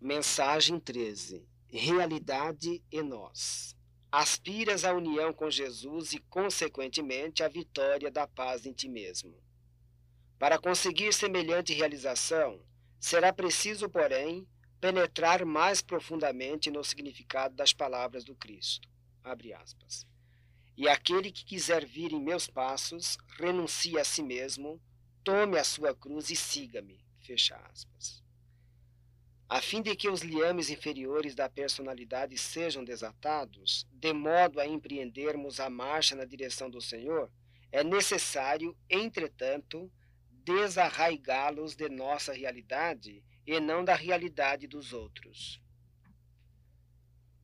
Mensagem 13: Realidade e nós. Aspiras à união com Jesus e, consequentemente, à vitória da paz em ti mesmo. Para conseguir semelhante realização, será preciso, porém, penetrar mais profundamente no significado das palavras do Cristo. E aquele que quiser vir em meus passos, renuncie a si mesmo, tome a sua cruz e siga-me. Fecha aspas. A fim de que os liames inferiores da personalidade sejam desatados, de modo a empreendermos a marcha na direção do Senhor, é necessário, entretanto, desarraigá-los de nossa realidade e não da realidade dos outros.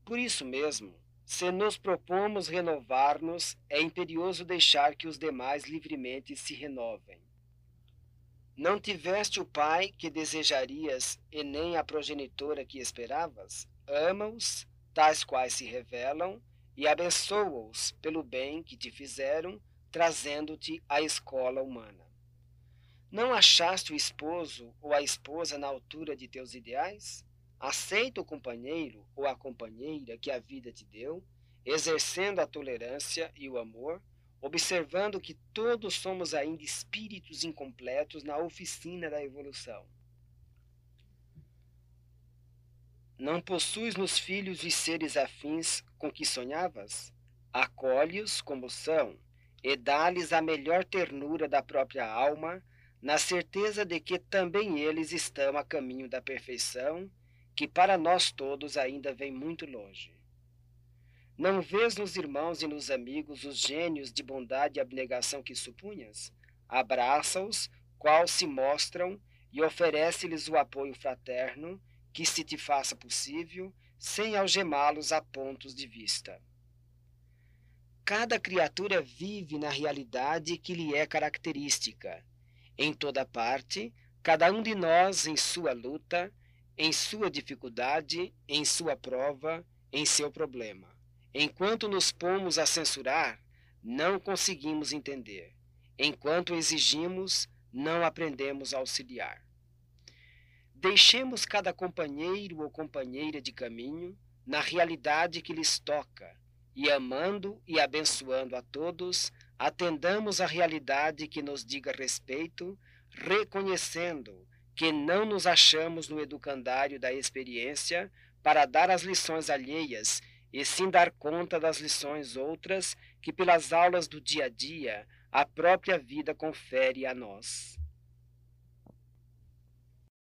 Por isso mesmo, se nos propomos renovar-nos, é imperioso deixar que os demais livremente se renovem. Não tiveste o pai que desejarias e nem a progenitora que esperavas? Ama-os, tais quais se revelam, e abençoa-os pelo bem que te fizeram, trazendo-te à escola humana. Não achaste o esposo ou a esposa na altura de teus ideais? Aceita o companheiro ou a companheira que a vida te deu, exercendo a tolerância e o amor, observando que todos somos ainda espíritos incompletos na oficina da evolução. Não possuis nos filhos os seres afins com que sonhavas? Acolhe-os como são e dá-lhes a melhor ternura da própria alma, na certeza de que também eles estão a caminho da perfeição que para nós todos ainda vem muito longe. Não vês nos irmãos e nos amigos os gênios de bondade e abnegação que supunhas? Abraça-os, qual se mostram, e oferece-lhes o apoio fraterno, que se te faça possível, sem algemá-los a pontos de vista. Cada criatura vive na realidade que lhe é característica. Em toda parte, cada um de nós, em sua luta, em sua dificuldade, em sua prova, em seu problema. Enquanto nos pomos a censurar, não conseguimos entender. Enquanto exigimos, não aprendemos a auxiliar. Deixemos cada companheiro ou companheira de caminho na realidade que lhes toca, e amando e abençoando a todos, atendamos a realidade que nos diga respeito, reconhecendo que não nos achamos no educandário da experiência para dar as lições alheias, e sim dar conta das lições outras que, pelas aulas do dia a dia, a própria vida confere a nós.